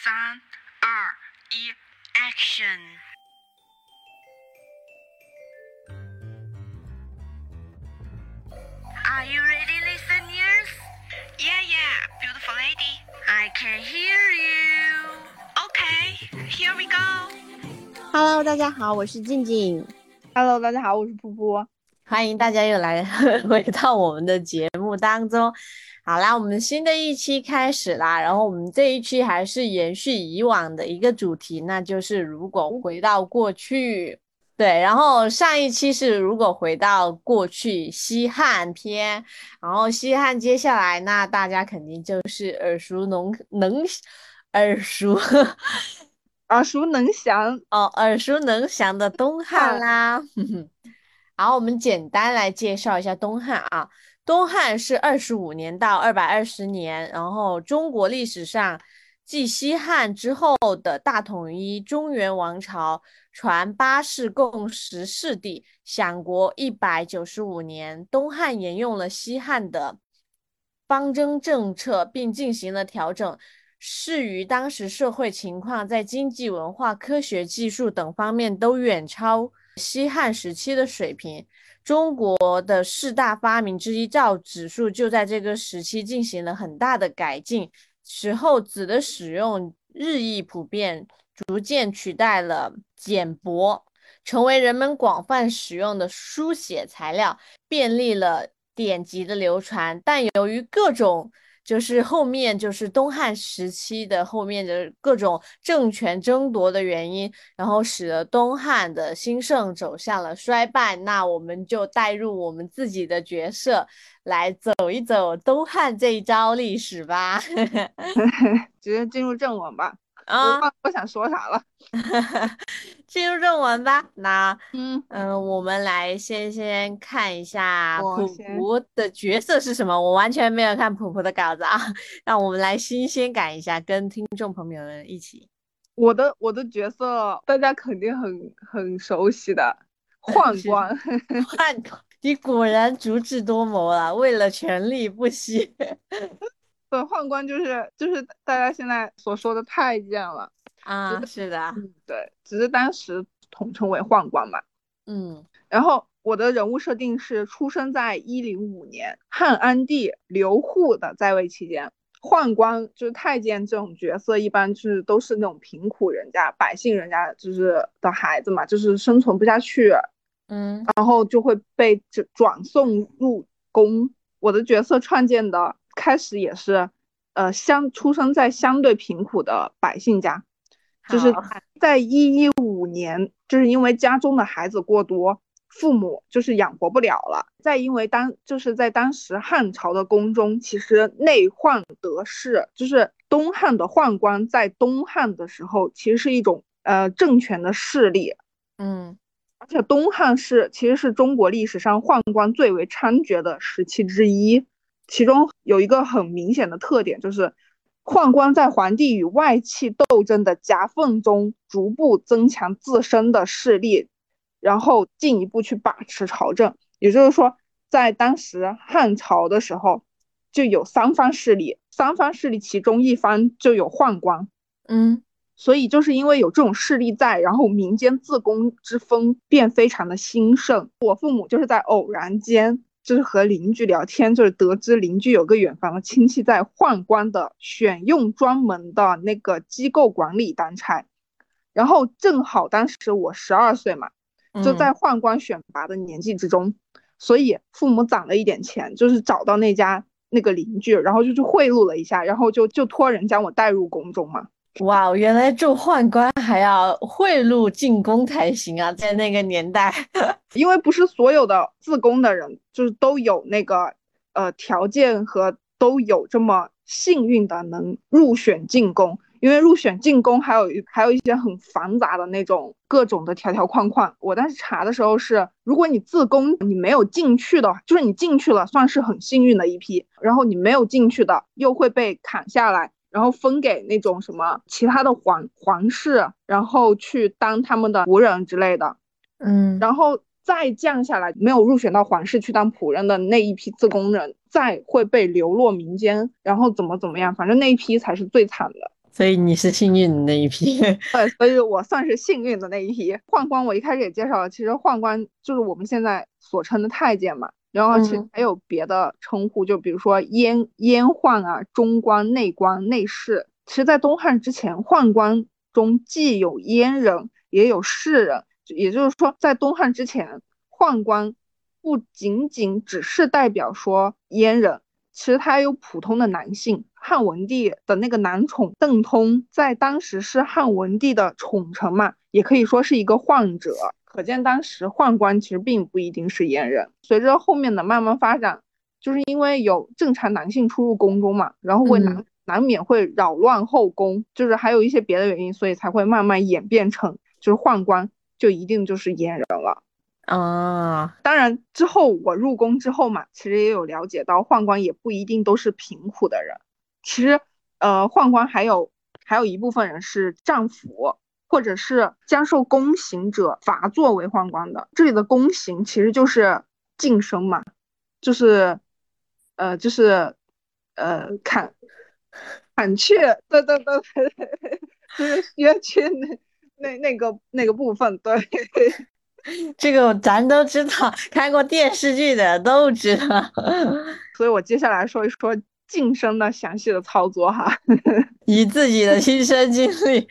三、二、一，Action！ Are you ready, listeners? Yeah, yeah, beautiful lady. I can hear you. Okay, here we go. Hello，大家好，我是静静， Hello，大家好，我是噗噗。欢迎大家又来回到我们的节目当中。 好啦，我们新的一期开始啦，然后我们这一期还是延续以往的一个主题，那就是如果回到过去。对，然后上一期是如果回到过去西汉篇，然后西汉接下来那大家肯定就是耳熟能能耳熟 耳熟能详，哦，耳熟能详的东汉啦。好，我们简单来介绍一下东汉啊。东汉是二十五年到二百二十年，然后中国历史上继西汉之后的大统一中原王朝，传八世共十世帝，享国一百九十五年。东汉沿用了西汉的方针政策，并进行了调整。适于当时社会情况，在经济、文化、科学技术等方面都远超西汉时期的水平。中国的四大发明之一造纸术就在这个时期进行了很大的改进。此后，纸的使用日益普遍，逐渐取代了简帛，成为人们广泛使用的书写材料，便利了典籍的流传。但由于各种就是后面就是东汉时期的后面的各种政权争夺的原因，然后使得东汉的兴盛走向了衰败。那我们就带入我们自己的角色来走一走东汉这一招历史吧。直接进入正文吧。啊，我想说啥了。进入正文吧。那嗯，嗯，我们来先先看一下普普的角色是什么。我完全没有看普普的稿子啊，让我们来新鲜感一下，跟听众朋友们一起。我的我的角色大家肯定很很熟悉的宦 官。宦官，你果然足智多谋了，为了权力不惜。对，宦官就是就是大家现在所说的太监了。啊，是的，嗯，对，只是当时统称为宦官嘛。嗯然后我的人物设定是出生在一零五年汉安帝刘祜的在位期间。宦官就是太监这种角色，一般就是都是那种贫苦人家、百姓人家就是的孩子嘛，就是生存不下去，嗯然后就会被转转送入宫。我的角色创建的开始也是，呃，相出生在相对贫苦的百姓家，就是在一一五年，就是因为家中的孩子过多，父母就是养活不了了。再因为当就是在当时汉朝的宫中，其实内宦得势，就是东汉的宦官在东汉的时候，其实是一种呃政权的势力。嗯而且东汉是其实是中国历史上宦官最为猖獗的时期之一，其中有一个很明显的特点，就是宦官在皇帝与外戚斗争的夹缝中，逐步增强自身的势力，然后进一步去把持朝政。也就是说，在当时汉朝的时候，就有三方势力，三方势力其中一方就有宦官。嗯所以就是因为有这种势力在，然后民间自宫之风便非常的兴盛。我父母就是在偶然间，就是和邻居聊天，就是得知邻居有个远房的亲戚在宦官的选用专门的那个机构管理当差，然后正好当时我十二岁嘛，就嗯在宦官选拔的年纪之中，所以父母攒了一点钱，就是找到那家那个邻居，然后就去贿赂了一下，然后就就托人将我带入宫中嘛。哇，原来做宦官还要贿赂进宫才行啊，在那个年代。因为不是所有的自宫的人就是都有那个呃条件和都有这么幸运的能入选进宫，因为入选进宫还有还有一些很繁杂的那种各种的条条框框。我当时查的时候是，如果你自宫你没有进去的，就是你进去了算是很幸运的一批，然后你没有进去的又会被砍下来。然后分给那种什么其他的皇皇室，然后去当他们的仆人之类的。嗯然后再降下来，没有入选到皇室去当仆人的那一批自宫人，再会被流落民间，然后怎么怎么样，反正那一批才是最惨的。所以你是幸运的那一批。对，所以我算是幸运的那一批。宦官我一开始也介绍了，其实宦官就是我们现在所称的太监嘛。然后其实还有别的称呼，就比如说阉阉宦啊、中官、内官、内侍。其实，在东汉之前，宦官中既有阉人，也有士人。也就是说，在东汉之前，宦官不仅仅只是代表说阉人，其实他有普通的男性。汉文帝的那个男宠邓通，在当时是汉文帝的宠臣嘛，也可以说是一个宦者。可见当时宦官其实并不一定是阉人。随着后面的慢慢发展，就是因为有正常男性出入宫中嘛，然后会难难免会扰乱后宫，就是还有一些别的原因，所以才会慢慢演变成就是宦官就一定就是阉人了啊。当然之后我入宫之后嘛，其实也有了解到宦官也不一定都是贫苦的人，其实呃宦官还有还有一部分人是丈夫。或者是将受宫刑者罚作为宦官的，这里的宫刑其实就是晋升嘛，就是，呃，就是，呃，砍，砍去，对对对对，就是削去那那那个那个部分，对，这个咱都知道，看过电视剧的都知道，所以我接下来说一说晋升的详细的操作哈，以自己的亲身经历。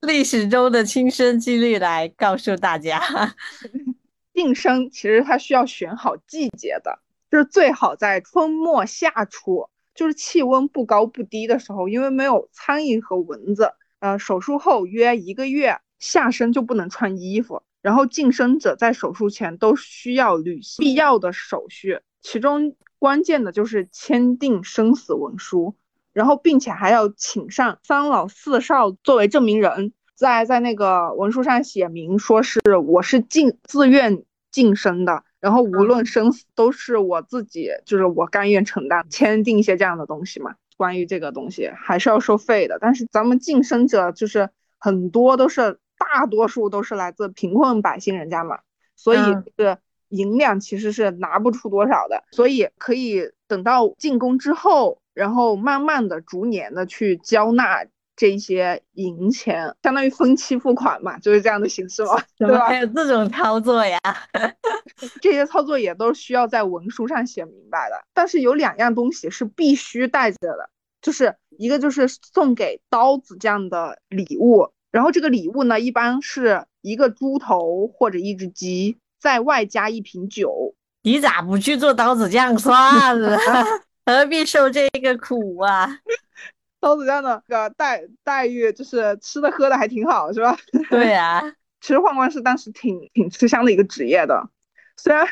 历史中的亲身经历来告诉大家，晋升其实它需要选好季节的，就是最好在春末夏初，就是气温不高不低的时候，因为没有苍蝇和蚊子。呃，手术后约一个月，下身就不能穿衣服。然后晋升者在手术前都需要履行必要的手续，其中关键的就是签订生死文书。然后，并且还要请上三老四少作为证明人，在在那个文书上写明，说是我是晋自愿晋升的，然后无论生死都是我自己，就是我甘愿承担，签订一些这样的东西嘛。关于这个东西还是要收费的，但是咱们晋升者就是很多都是大多数都是来自贫困百姓人家嘛，所以是银两其实是拿不出多少的，所以可以等到进宫之后。然后慢慢的、逐年的去交纳这些银钱，相当于分期付款嘛，就是这样的形式嘛，对吧？还有这种操作呀？这些操作也都需要在文书上写明白的。但是有两样东西是必须带着的，就是一个就是送给刀子匠的礼物，然后这个礼物呢，一般是一个猪头或者一只鸡，再外加一瓶酒。你咋不去做刀子匠算了？何必受这个苦啊？刀子匠的个待待遇就是吃的喝的还挺好，是吧？对呀，其实宦官是当时挺挺吃香的一个职业的，虽然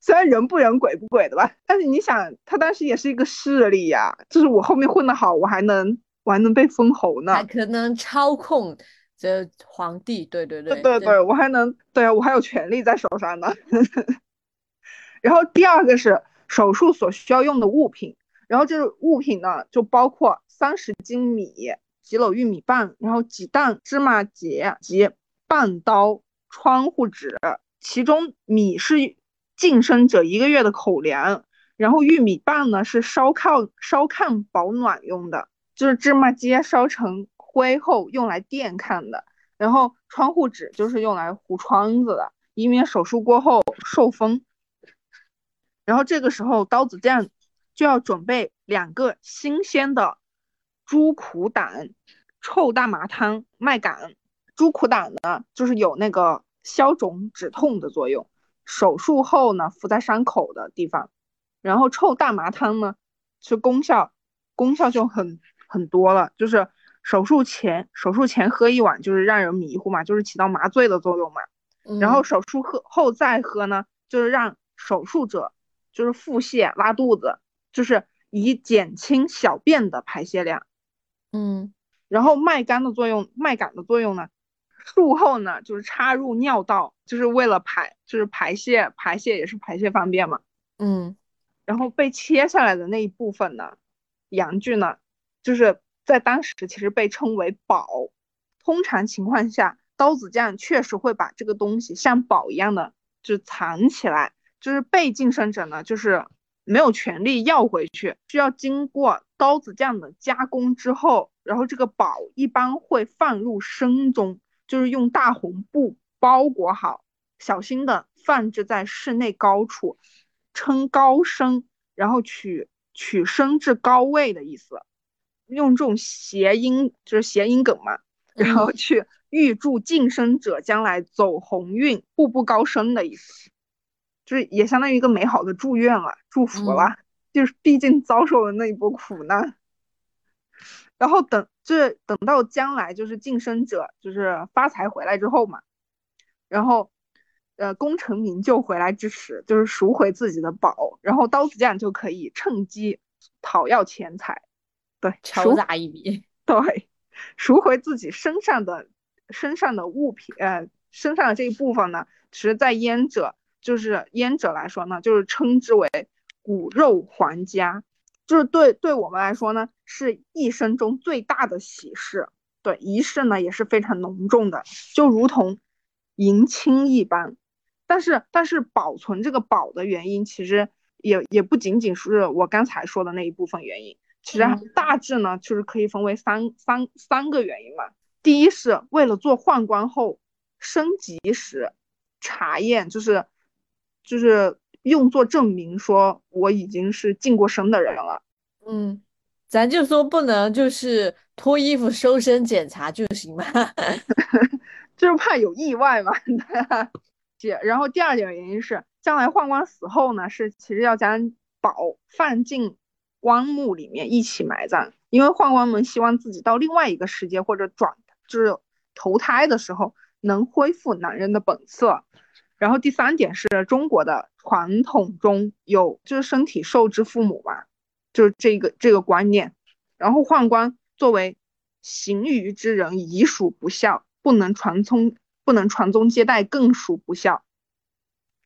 虽然人不人鬼不鬼的吧，但是你想他当时也是一个势力呀，就是我后面混得好，我还能我还能被封侯呢，还可能操控这皇帝，对对对对对，我还能对啊，我还有权利在手上呢。然后第二个是。手术所需要用的物品，然后这个物品呢，就包括三十斤米、几篓玉米棒，然后几担芝麻结及半刀、窗户纸。其中米是晋升者一个月的口粮，然后玉米棒呢是烧炕烧炕保暖用的，就是芝麻结烧成灰后用来垫炕的，然后窗户纸就是用来糊窗子的，以免手术过后受风。然后这个时候，刀子匠就要准备两个新鲜的猪苦胆臭大麻汤麦秆。猪苦胆呢，就是有那个消肿止痛的作用，手术后呢敷在伤口的地方。然后臭大麻汤呢，是功效功效就很很多了，就是手术前手术前喝一碗，就是让人迷糊嘛，就是起到麻醉的作用嘛。然后手术后后再喝呢，就是让手术者。就是腹泻、拉肚子，就是以减轻小便的排泄量。嗯，然后麦秆的作用，麦秆的作用呢，术后呢就是插入尿道，就是为了排，就是排泄，排泄也是排泄方便嘛。嗯，然后被切下来的那一部分呢，阳具呢，就是在当时其实被称为宝。通常情况下，刀子匠确实会把这个东西像宝一样的就藏起来。就是被晋升者呢，就是没有权利要回去，需要经过刀子匠的加工之后，然后这个宝一般会放入深中，就是用大红布包裹好，小心的放置在室内高处，称高升，然后取取升至高位的意思，用这种谐音就是谐音梗嘛，然后去预祝晋升者将来走鸿运，步步高升的意思，就是也相当于一个美好的祝愿了，祝福了，就是毕竟遭受了那一波苦难。然后等这等到将来就是晋升者就是发财回来之后嘛，然后呃功成名就回来之时，就是赎回自己的宝，然后刀子匠就可以趁机讨要钱财，对，敲诈一笔，对，赎回自己身上的身上的物品，呃，身上的这一部分呢，其实在燕者就是燕者来说呢，就是称之为骨肉还家。就是对对我们来说呢，是一生中最大的喜事，对仪式呢也是非常隆重的，就如同迎亲一般。但是但是保存这个宝的原因，其实也也不仅仅是我刚才说的那一部分原因，其实大致呢就是可以分为三三三个原因嘛。第一是为了做宦官后升级时查验，就是就是。用作证明说我已经是晋过身的人了。嗯，咱就说不能就是脱衣服收身检查就行吗？就是怕有意外嘛。姐，然后第二点原因是，将来宦官死后呢，是其实要将宝放进棺木里面一起埋葬，因为宦官们希望自己到另外一个世界或者转就是投胎的时候能恢复男人的本色。然后第三点是中国的传统中有就是身体受之父母嘛，就是这个这个观念。然后宦官作为行于之人，已属不孝，不能传宗不能传宗接代，更属不孝。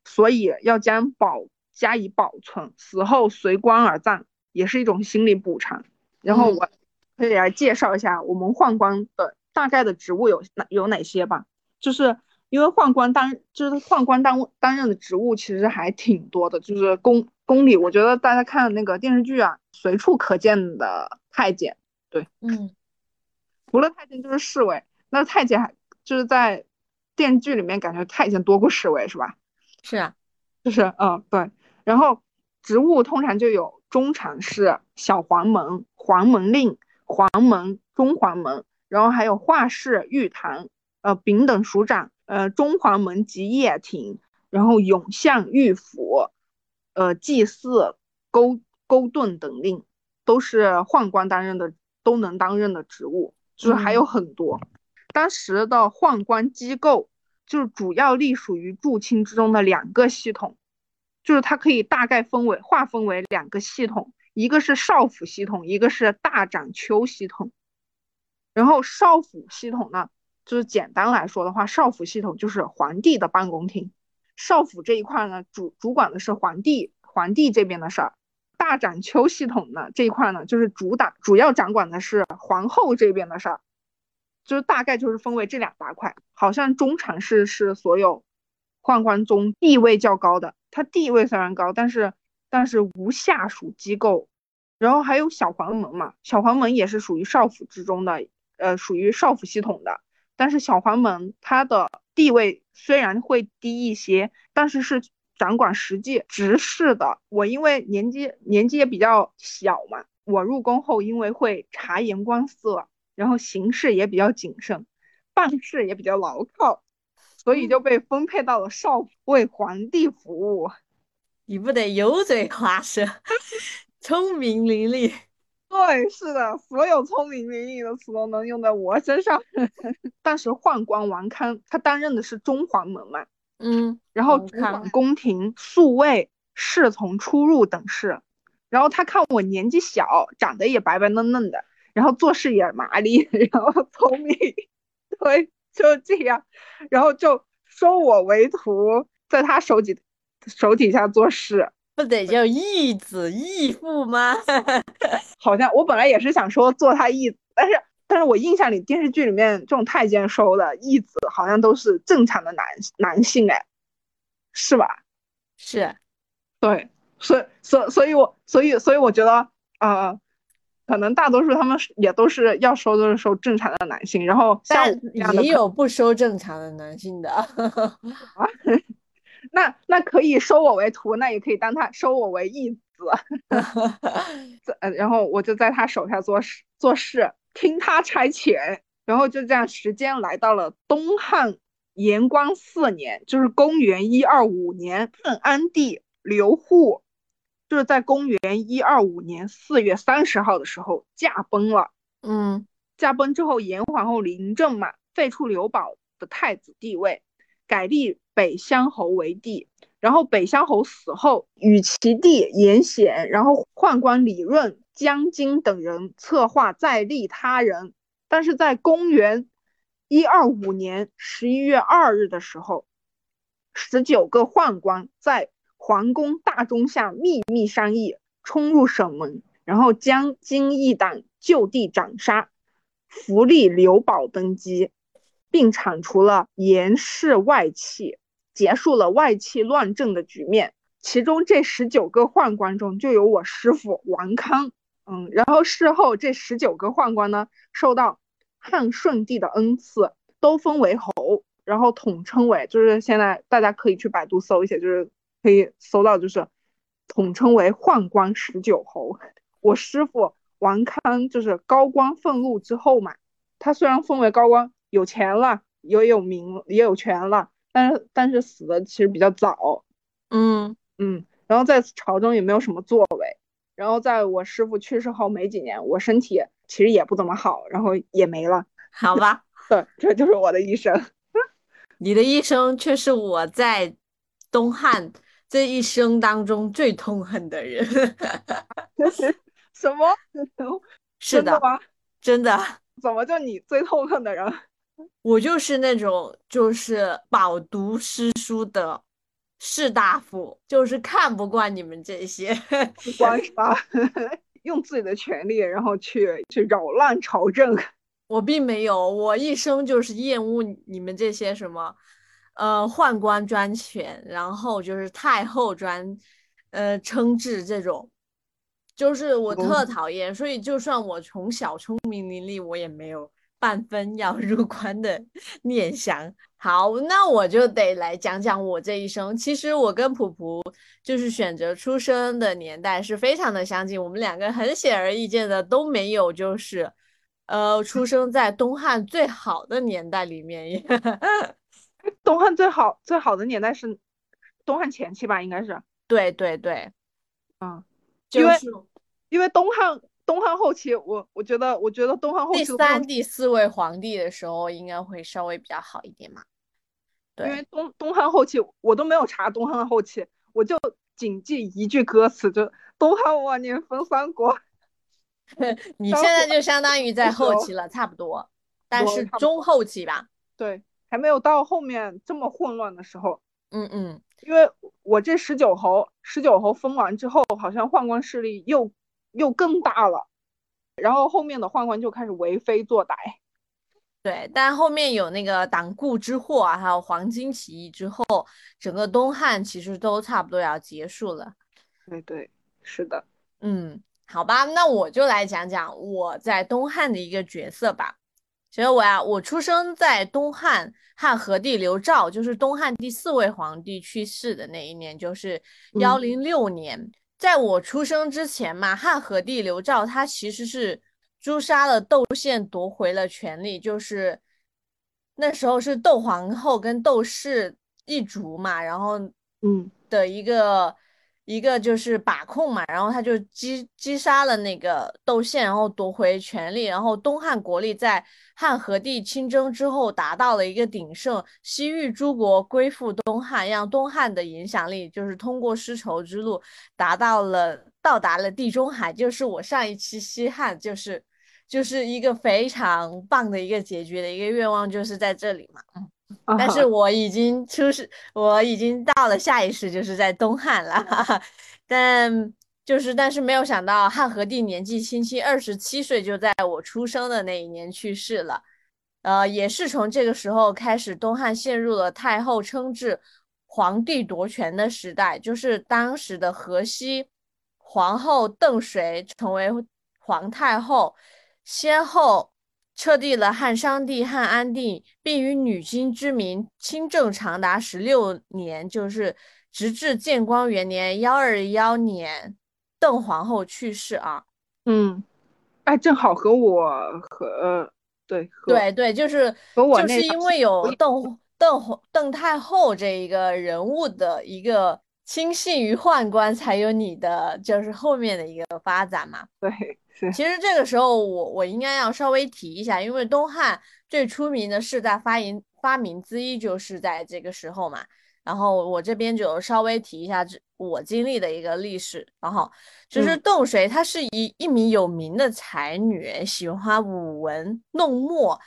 所以要将宝加以保存，死后随官而葬，也是一种心理补偿。然后我可以来介绍一下我们宦官的大概的职务有哪有哪些吧，就是。因为宦官担就是宦官担担任的职务其实还挺多的，就是宫宫里，我觉得大家看那个电视剧啊，随处可见的太监，对，嗯，除了太监就是侍卫，那太监还就是在电视剧里面感觉太监多过侍卫是吧？是啊，就是嗯对，然后职务通常就有中常侍、小黄门、黄门令、黄门、中黄门，然后还有画室、御堂、呃丙等署长。呃，中华门及掖庭，然后永相、御府，呃，祭祀、勾勾顿等令，都是宦官担任的，都能担任的职务，就是还有很多。当时的宦官机构，就是主要隶属于驻清之中的两个系统，就是它可以大概分为划分为两个系统，一个是少府系统，一个是大掌丘系统。然后少府系统呢？就是简单来说的话，少府系统就是皇帝的办公厅。少府这一块呢，主主管的是皇帝皇帝这边的事儿。大展丘系统呢这一块呢，就是主打主要掌管的是皇后这边的事儿。就是大概就是分为这两大块。好像中常侍是所有宦官中地位较高的，他地位虽然高，但是但是无下属机构。然后还有小黄门嘛，小黄门也是属于少府之中的，呃，属于少府系统的。但是小黄门他的地位虽然会低一些，但是是掌管实际执事的。我因为年纪年纪也比较小嘛，我入宫后因为会察言观色，然后行事也比较谨慎，办事也比较牢靠，所以就被分配到了少府为皇帝服务。你不得油嘴滑舌，聪明伶俐。对，是的，所有聪明伶俐的词都能用在我身上。当时宦官王康他担任的是中黄门嘛，嗯，然后主管宫廷宿卫、侍从出入等事。然后他看我年纪小，长得也白白嫩嫩的，然后做事也麻利，然后聪明，对，就这样，然后就收我为徒，在他手底手底下做事。不得叫义子义父吗？好像我本来也是想说做他义子，但是但是我印象里电视剧里面这种太监收的义子好像都是正常的男男性哎，是吧？是，对，所以所所以我所以所以我觉得呃可能大多数他们也都是要收都是收正常的男性，然后像但也有不收正常的男性的。那那可以收我为徒，那也可以当他收我为义子，呃，然后我就在他手下做事做事，听他差遣，然后就这样时间来到了东汉延光四年，就是公元一二五年，汉安帝刘祜就是在公元一二五年四月三十号的时候驾崩了。嗯。驾崩之后，严皇后临政嘛，废除刘保的太子地位，改立北乡侯为帝。然后北乡侯死后，与其弟严显，然后宦官李润、江津等人策划再立他人。但是在公元一二五年十一月二日的时候，十九个宦官在皇宫大钟下秘密商议，冲入省门，然后将金义党就地斩杀。扶立刘保登基，并铲除了严氏外戚，结束了外戚乱政的局面。其中这十九个宦官中，就有我师傅王康。嗯，然后事后这十九个宦官呢，受到汉顺帝的恩赐，都封为侯，然后统称为，就是现在大家可以去百度搜一下，就是可以搜到，就是统称为宦官十九侯。我师傅。王康就是高官俸禄之后嘛，他虽然封为高官，有钱了，也有名，也有权了，但是但是死的其实比较早，嗯嗯，然后在朝中也没有什么作为，然后在我师傅去世后没几年，我身体其实也不怎么好，然后也没了，好吧，对，这就是我的一生。你的一生却是我在东汉这一生当中最痛恨的人。什么？是的吗？真的？怎么就你最痛恨的人？我就是那种就是饱读诗书的士大夫，就是看不惯你们这些官是吧？用自己的权利，然后去去扰乱朝政。我并没有，我一生就是厌恶你们这些什么，呃，宦官专权，然后就是太后专，呃，称制这种。就是我特讨厌，所以就算我从小聪明伶俐，我也没有半分要入关的念想。好，那我就得来讲讲我这一生。其实我跟普普就是选择出生的年代是非常的相近，我们两个很显而易见的都没有，就是呃，出生在东汉最好的年代里面。东汉最好最好的年代是东汉前期吧？应该是。对对对，嗯。因为因为东汉东汉后期，我我觉得我觉得东汉后期第三、第四位皇帝的时候，应该会稍微比较好一点嘛。对，因为东东汉后期我都没有查东汉后期，我就仅记一句歌词，就东汉晚年分三国。你现在就相当于在后期了，差不多，但是中后期吧。对，还没有到后面这么混乱的时候。嗯嗯。因为我这十九侯，十九侯封完之后，好像宦官势力又又更大了，然后后面的宦官就开始为非作歹。对，但后面有那个党锢之祸啊，还有黄巾起义之后，整个东汉其实都差不多要结束了。对对，是的。嗯，好吧，那我就来讲讲我在东汉的一个角色吧。其实我呀，我出生在东汉汉和帝刘肇，就是东汉第四位皇帝去世的那一年，就是幺零六年。在我出生之前嘛，汉和帝刘肇他其实是诛杀了窦宪，夺回了权力，就是那时候是窦皇后跟窦氏一族嘛，然后嗯的一个。一个就是把控嘛，然后他就击击杀了那个窦宪，然后夺回权力，然后东汉国力在汉和帝亲征之后达到了一个鼎盛，西域诸国归附东汉，让东汉的影响力就是通过丝绸之路达到了到达了地中海，就是我上一期西汉就是就是一个非常棒的一个结局的一个愿望，就是在这里嘛，嗯。但是我已经出世，我已经到了下一世，就是在东汉了。但就是，但是没有想到汉和帝年纪轻轻，二十七岁就在我出生的那一年去世了。呃，也是从这个时候开始，东汉陷入了太后称制、皇帝夺权的时代。就是当时的河西皇后邓水成为皇太后，先后册立了汉商帝、汉安帝，并以女经之名亲政长达十六年，就是直至建光元年（幺二幺年），邓皇后去世啊。嗯，哎，正好和我和呃，对和对对，就是和我就是因为有 邓邓皇邓太后这一个人物的一个亲信于宦官，才有你的就是后面的一个发展嘛。对是其实这个时候我我应该要稍微提一下，因为东汉最出名的四大发明发明之一就是在这个时候嘛。然后我这边就稍微提一下这我经历的一个历史。然后就是嗯邓水，她是一一名有名的才女，喜欢舞文弄墨。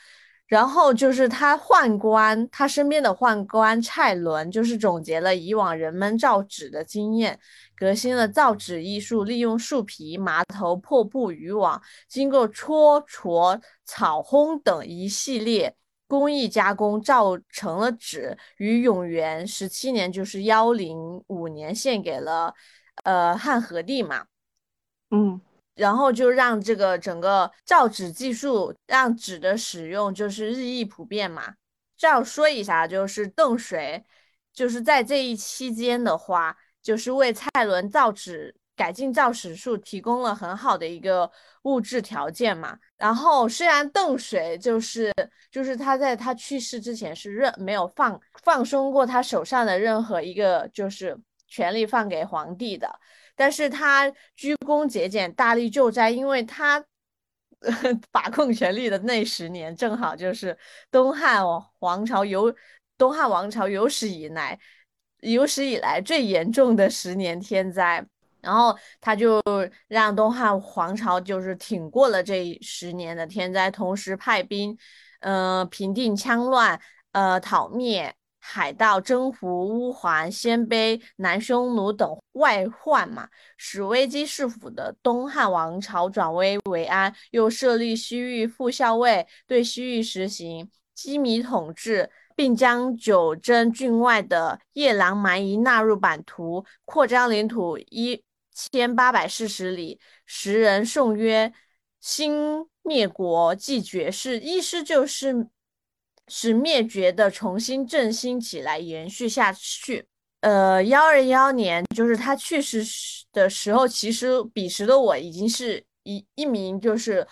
然后就是他宦官，他身边的宦官蔡伦，就是总结了以往人们造纸的经验，革新了造纸艺术，利用树皮、麻头、破布、渔网，经过搓搓、炒烘等一系列工艺加工，造成了纸。于永元十七年，就是幺零五年，献给了呃汉和帝嘛。嗯然后就让这个整个造纸技术，让纸的使用就是日益普遍嘛。这样说一下，就是邓水，就是在这一期间的话，就是为蔡伦造纸、改进造纸术提供了很好的一个物质条件嘛。然后虽然邓水就是就是他在他去世之前是任没有放放松过他手上的任何一个就是权力放给皇帝的。但是他鞠躬节俭，大力救灾，因为他 把控权力的那十年，正好就是东汉王朝有东汉王朝有史以来有史以来最严重的十年天灾。然后他就让东汉皇朝就是挺过了这十年的天灾，同时派兵，呃，平定羌乱，呃，讨灭。海盗征服乌桓、鲜卑、南匈奴等外患嘛，使危机四伏的东汉王朝转危为安，又设立西域副校尉，对西域实行羁縻统治，并将九真郡外的夜郎蛮夷纳入版图，扩张领土一千八百四十里。时人颂曰：“兴灭国，继绝世。”意思就是。使灭绝的重新振兴起来，延续下去。呃，幺二幺年，就是他去世的时候，其实彼时的我已经是一一名就是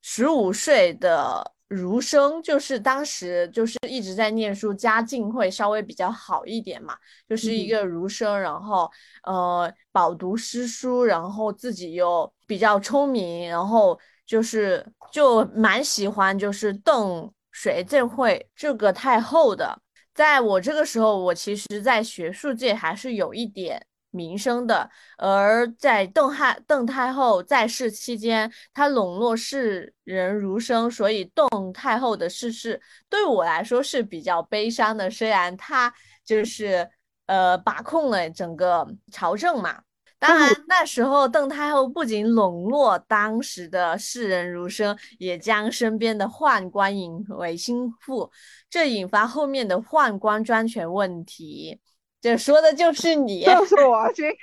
十五岁的儒生，就是当时就是一直在念书，家境会稍微比较好一点嘛，就是一个儒生，然后呃饱读诗书，然后自己又比较聪明，然后就是就蛮喜欢就是邓。水这会这个太后的，在我这个时候，我其实在学术界还是有一点名声的。而在邓汉邓太后在世期间，她笼络世人儒生，所以邓太后的逝世对我来说是比较悲伤的。虽然她就是呃把控了整个朝政嘛。当然，那时候邓太后不仅笼络当时的世人儒生，也将身边的宦官引为心腹，这引发后面的宦官专权问题。这说的就是你，就是我这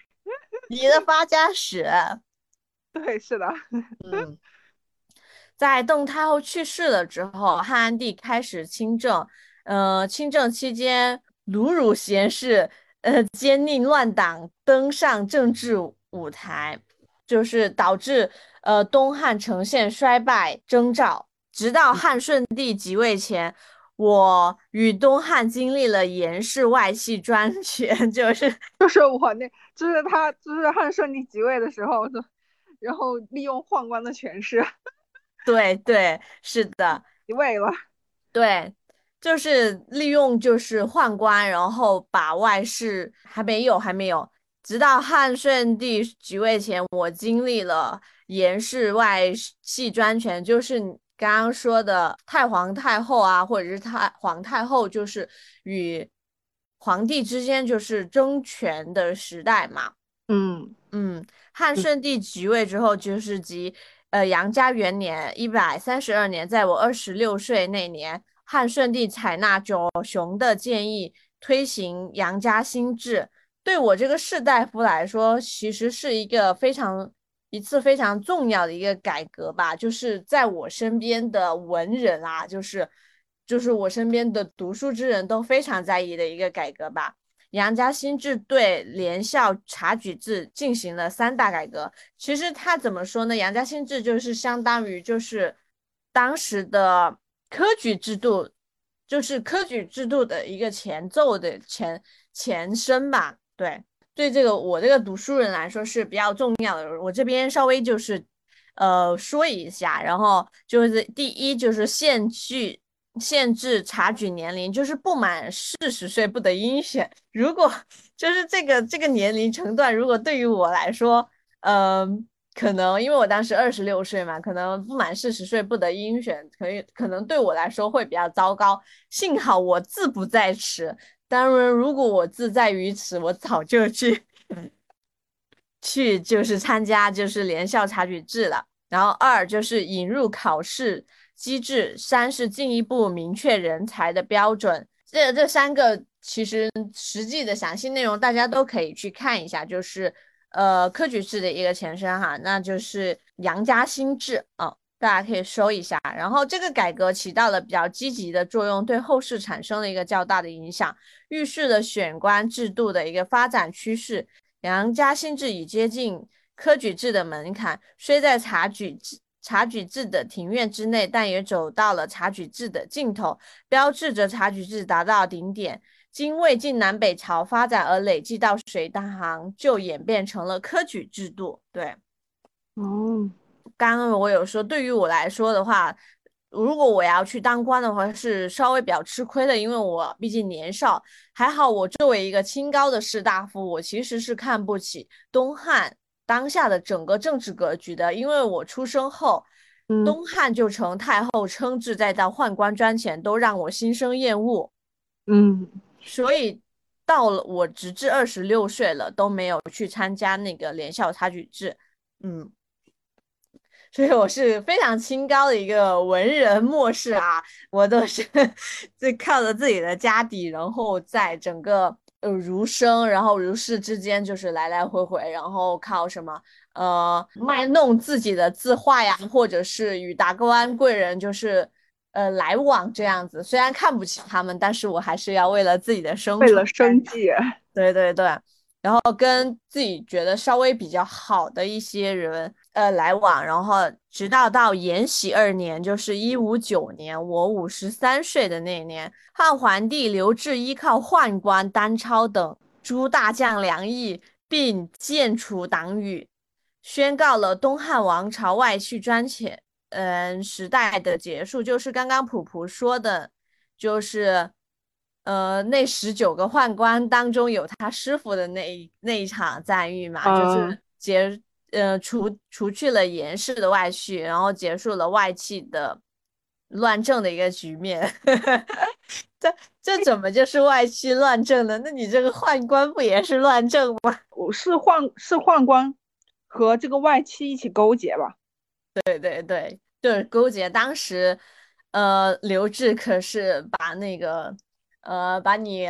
你的发家史。对，是的，嗯，在邓太后去世了之后，汉安帝开始亲政。呃，亲政期间，鲁汝贤士。呃，奸佞乱党登上政治舞台，就是导致呃东汉呈现衰败征兆。直到汉顺帝即位前，我与东汉经历了严氏外戚专权，就是就是我那，就是他，就是汉顺帝即位的时候，然后利用宦官的权势，对对，是的，即位了，对。就是利用就是宦官，然后把外事还没有还没有，直到汉顺帝即位前，我经历了严氏外戚专权，就是你刚刚说的太皇太后啊，或者是太皇太后，就是与皇帝之间就是争权的时代嘛。嗯嗯，汉顺帝即位之后，就是即呃杨家元年一百三十二年，在我二十六岁那年。汉顺帝采纳九雄的建议，推行杨家新制，对我这个士大夫来说，其实是一个非常一次非常重要的一个改革吧，就是在我身边的文人啊，就是就是我身边的读书之人都非常在意的一个改革吧。杨家新制对连校察举制进行了三大改革。其实他怎么说呢？杨家新制就是相当于就是当时的科举制度，就是科举制度的一个前奏的前前身吧。对，对这个我这个读书人来说是比较重要的。我这边稍微就是呃说一下，然后就是第一就是限制。限制察举年龄，就是不满四十岁不得应选。如果 就是这个这个年龄程段，如果对于我来说，嗯，可能因为我当时二十六岁嘛，可能不满四十岁不得应选，可以可能对我来说会比较糟糕。幸好我志不在此，当然如果我志在于此，我早就去去就是参加就是联校察举制了。然后二就是引入考试。机制三是进一步明确人才的标准，这这三个其实实际的详细内容大家都可以去看一下，就是呃科举制的一个前身哈，那就是杨家新制啊，大家可以搜一下。然后这个改革起到了比较积极的作用，对后世产生了一个较大的影响，预示了选官制度的一个发展趋势。杨家新制已接近科举制的门槛，虽在察举制。察举制的庭院之内，但也走到了察举制的尽头，标志着察举制达到顶点。经魏晋南北朝发展而累积到隋唐，就演变成了科举制度。对，哦，刚刚我有说，对于我来说的话，如果我要去当官的话，是稍微比较吃亏的，因为我毕竟年少。还好我作为一个清高的士大夫，我其实是看不起东汉。当下的整个政治格局的，因为我出生后，东汉就成太后称制，再到宦官专权，都让我心生厌恶。嗯，所以到了我直至二十六岁了，都没有去参加那个联校察举制。嗯，所以我是非常清高的一个文人墨士啊，我都是在靠着自己的家底，然后在整个。呃，儒生，然后儒士之间就是来来回回，然后靠什么呃卖弄自己的字画呀，或者是与达官贵人就是呃来往这样子。虽然看不起他们，但是我还是要为了自己的生为了生计，对对对。然后跟自己觉得稍微比较好的一些人呃来往，然后直到到延禧二年，就是一五九年，我五十三岁的那年，汉桓帝刘志依靠宦官单超等诸大将良议，并建除党羽，宣告了东汉王朝外戚专权嗯时代的结束。就是刚刚普普说的，就是。呃，那十九个宦官当中有他师傅的那那一场赞誉嘛，就是结呃除除去了严氏的外戚，然后结束了外戚的乱政的一个局面。这这怎么就是外戚乱政呢？那你这个宦官不也是乱政吗？我是宦是宦官和这个外戚一起勾结吧？对对对，就是勾结。当时呃，刘志可是把那个。呃，把你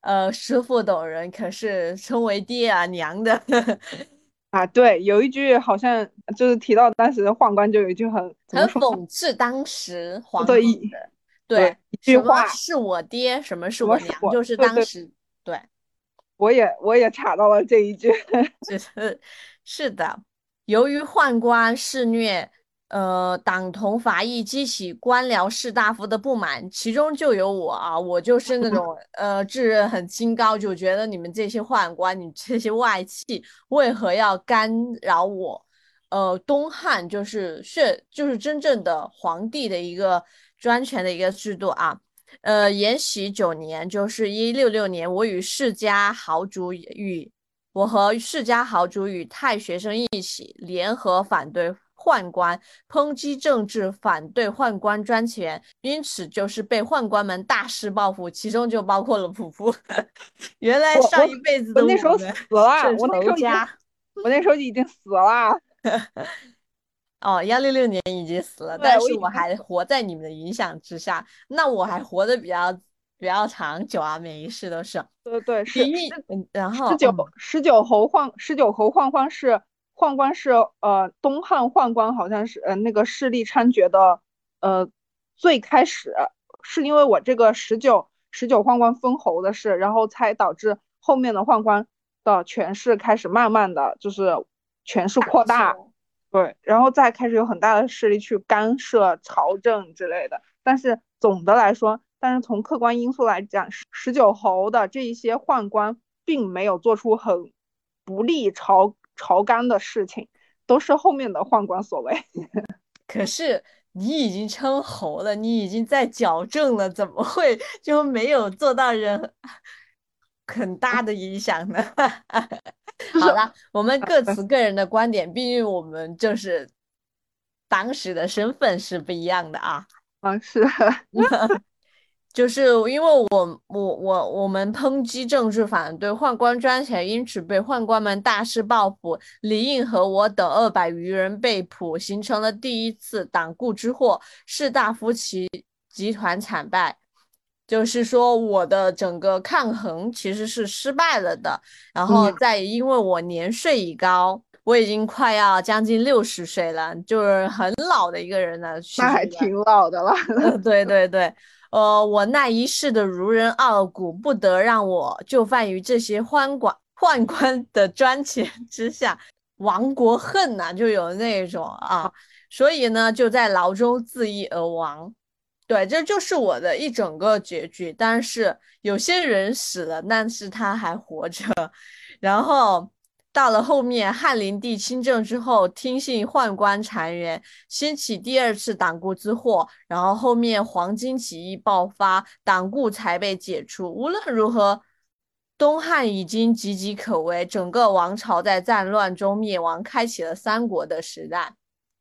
呃师傅等人可是称为爹啊娘的 啊，对，有一句好像就是提到当时的宦官就有一句很很讽刺当时皇帝的，对一句话是我爹，什么是我娘，就是当时对，我也我也查到了这一句，是是的，由于宦官肆虐。呃，党同伐异激起官僚士大夫的不满，其中就有我啊，我就是那种呃，智人很清高，就觉得你们这些宦官，你这些外戚为何要干扰我？呃，东汉就是是就是真正的皇帝的一个专权的一个制度啊。呃，延禧九年，就是一六六年，我与世家豪族与我和世家豪族与太学生一起联合反对。宦官抨击政治，反对宦官专权，因此就是被宦官们大肆报复，其中就包括了普夫。原来上一辈子的我那时候死了，我那时候我那时候已经死了。哦，幺六六年已经死了，但是我还活在你们的影响之下，那我还活得比较比较长久啊，每一世都是。对对是。然后十九十九侯晃十九侯晃晃是。宦官是呃东汉宦官好像是呃那个势力猖獗的呃最开始是因为我这个十九十九宦官封侯的事，然后才导致后面的宦官的权势开始慢慢的就是权势扩大，对，然后再开始有很大的势力去干涉朝政之类的。但是总的来说，但是从客观因素来讲，十九侯的这一些宦官并没有做出很不利朝朝纲的事情，都是后面的宦官所为。可是你已经称侯了，你已经在矫正了，怎么会就没有做到人很大的影响呢？好了，我们各持个人的观点，毕竟我们就是当时的身份是不一样的啊。啊，是。就是因为我我我我们抨击政治反对宦官专权，因此被宦官们大肆报复，李应和我等二百余人被捕，形成了第一次党锢之祸，士大夫其集团惨败。就是说我的整个抗衡其实是失败了的。然后再因为我年岁已高，我已经快要将近六十岁了，就是很老的一个人了。那还挺老的了。对 对对。呃，我那一世的儒人傲骨，不得让我就范于这些宦官宦官的专权之下，亡国恨呐，就有那种啊，所以呢，就在牢中自缢而亡。对，这就是我的一整个结局。但是有些人死了，但是他还活着，然后。到了后面，汉灵帝亲政之后，听信宦官谗言，掀起第二次党锢之祸。然后后面黄巾起义爆发，党锢才被解除。无论如何，东汉已经岌岌可危，整个王朝在战乱中灭亡，开启了三国的时代。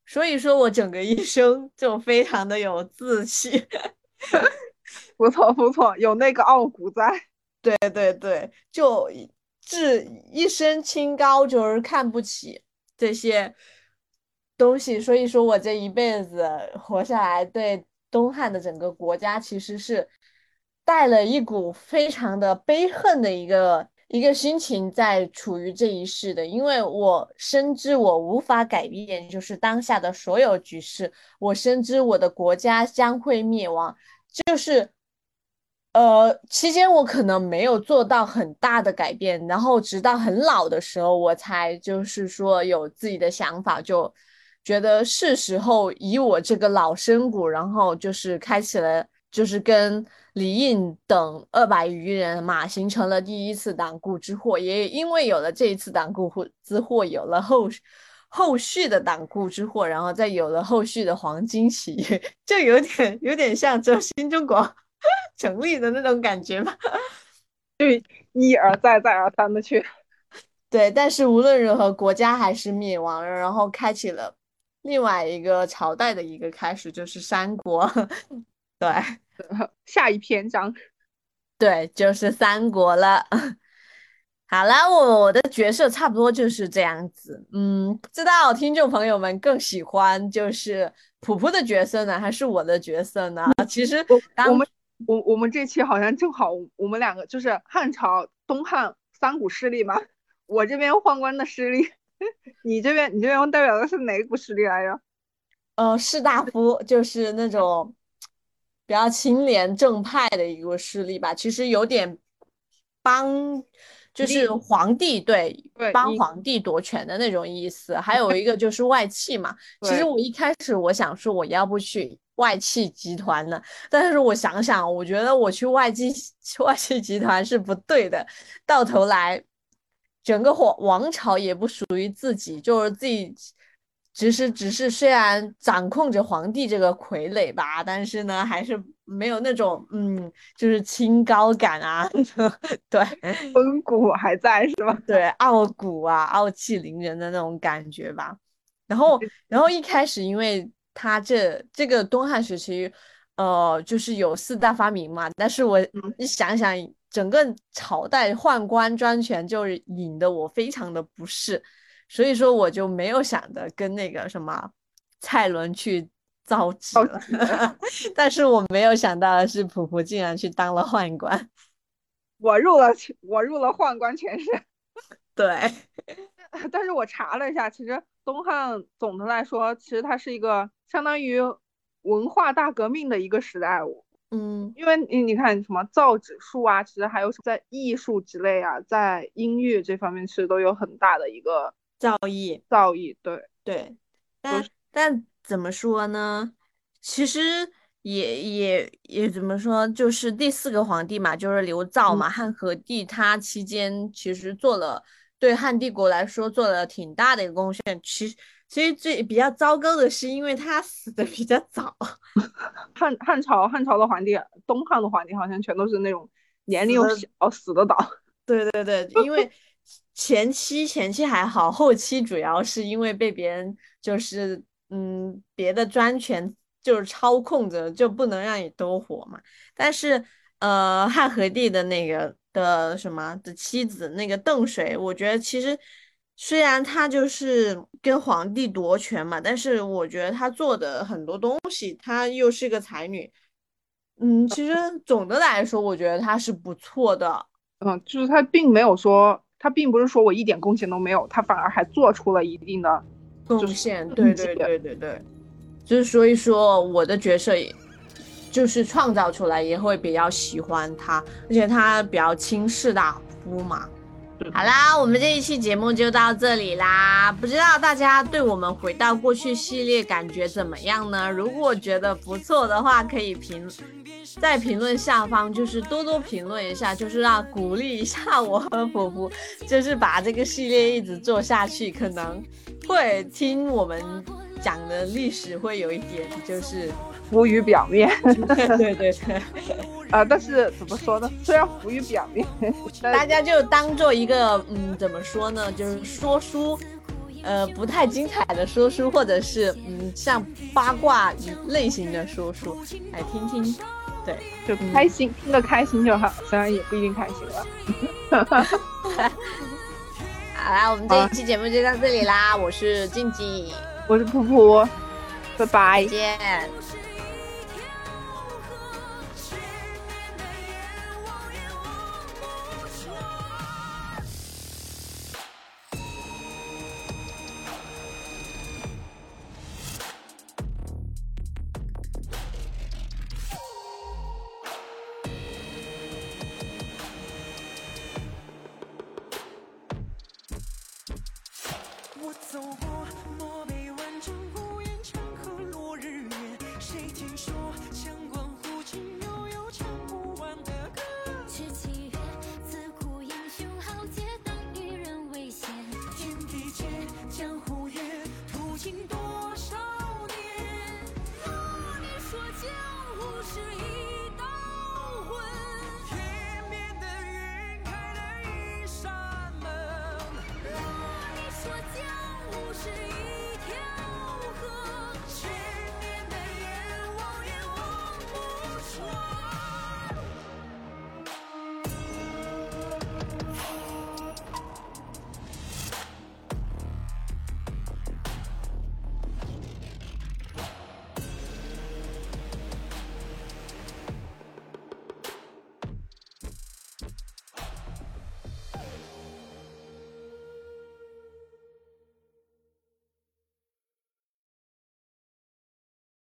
所以说我整个一生就非常的有志气，不错不错，有那个傲骨在。对对对，就。志一身清高，就是看不起这些东西，所以说我这一辈子活下来，对东汉的整个国家其实是带了一股非常的悲恨的一个一个心情在处于这一世的，因为我深知我无法改变，就是当下的所有局势，我深知我的国家将会灭亡，就是。呃，期间我可能没有做到很大的改变，然后直到很老的时候，我才就是说有自己的想法，就觉得是时候以我这个老身骨，然后就是开启了，就是跟李应等二百余人马形成了第一次党锢之祸，也因为有了这一次党锢之祸，有了后后续的党锢之祸，然后再有了后续的黄金起义，就有点有点像这新中国。成立的那种感觉吧，就一而再再而三的去，对，但是无论如何，国家还是灭亡了，然后开启了另外一个朝代的一个开始，就是三国。对，下一篇章，对，就是三国了。好了，我我的角色差不多就是这样子。嗯，不知道听众朋友们更喜欢就是普普的角色呢，还是我的角色呢？其实我们。我我们这期好像正好，我们两个就是汉朝东汉三股势力嘛。我这边宦官的势力，你这边你这边代表的是哪股势力来着？呃，士大夫就是那种比较清廉正派的一个势力吧。其实有点帮，就是皇帝对帮皇帝夺权的那种意思。还有一个就是外戚嘛。其实我一开始我想说我要不去。外戚集团呢？但是我想想，我觉得我去外戚 外戚集团是不对的。到头来，整个皇王朝也不属于自己，就是自己只是只是虽然掌控着皇帝这个傀儡吧，但是呢，还是没有那种嗯，就是清高感啊，对，风骨还在是吧？对，傲骨啊，傲气凌人的那种感觉吧。然后，然后一开始因为。他这这个东汉时期，呃，就是有四大发明嘛。但是我你想想，整个朝代宦官专权，就是引得我非常的不适，所以说我就没有想着跟那个什么蔡伦去造纸了。但是我没有想到的是，普普竟然去当了宦官。我入了，我入了宦官权势。对。但是我查了一下，其实东汉总的来说，其实它是一个相当于文化大革命的一个时代。嗯，因为你你看什么造纸术啊，其实还有在艺术之类啊，在音乐这方面其实都有很大的一个造诣。造诣，对对，但但怎么说呢？其实也也也怎么说，就是第四个皇帝嘛，就是刘造嘛，汉和帝，他期间其实做了对汉帝国来说做了挺大的一个贡献。其实其实最比较糟糕的是，因为他死的比较早。汉汉朝汉朝的皇帝，东汉的皇帝好像全都是那种年龄又小死的早。对对对，因为前期前期还好，后期主要是因为被别人就是嗯别的专权就是操控着，就不能让你多活嘛。但是呃汉和帝的那个的什么的妻子那个邓水，我觉得其实。虽然他就是跟皇帝夺权嘛，但是我觉得他做的很多东西，她又是个才女，嗯，其实总的来说，我觉得她是不错的。嗯，就是她并没有说，她并不是说我一点贡献都没有，她反而还做出了一定的贡献。对对对对对，就是所以说我的角色，就是创造出来也会比较喜欢她，而且她比较轻视大夫嘛。好啦，我们这一期节目就到这里啦。不知道大家对我们回到过去系列感觉怎么样呢？如果觉得不错的话，可以评在评论下方，就是多多评论一下，就是让鼓励一下我和 婆婆，就是把这个系列一直做下去。可能会听我们讲的历史会有一点就是浮于表面。对对对。啊，但是怎么说呢？虽然浮于表面，大家就当做一个，嗯，怎么说呢？就是说书，呃，不太精彩的说书，或者是嗯，像八卦类型的说书来听听，对，就开心，听得开心就好，虽然也不一定开心了。好啦，我们这一期节目就到这里啦，我是静静，我是噗噗，拜拜，再见。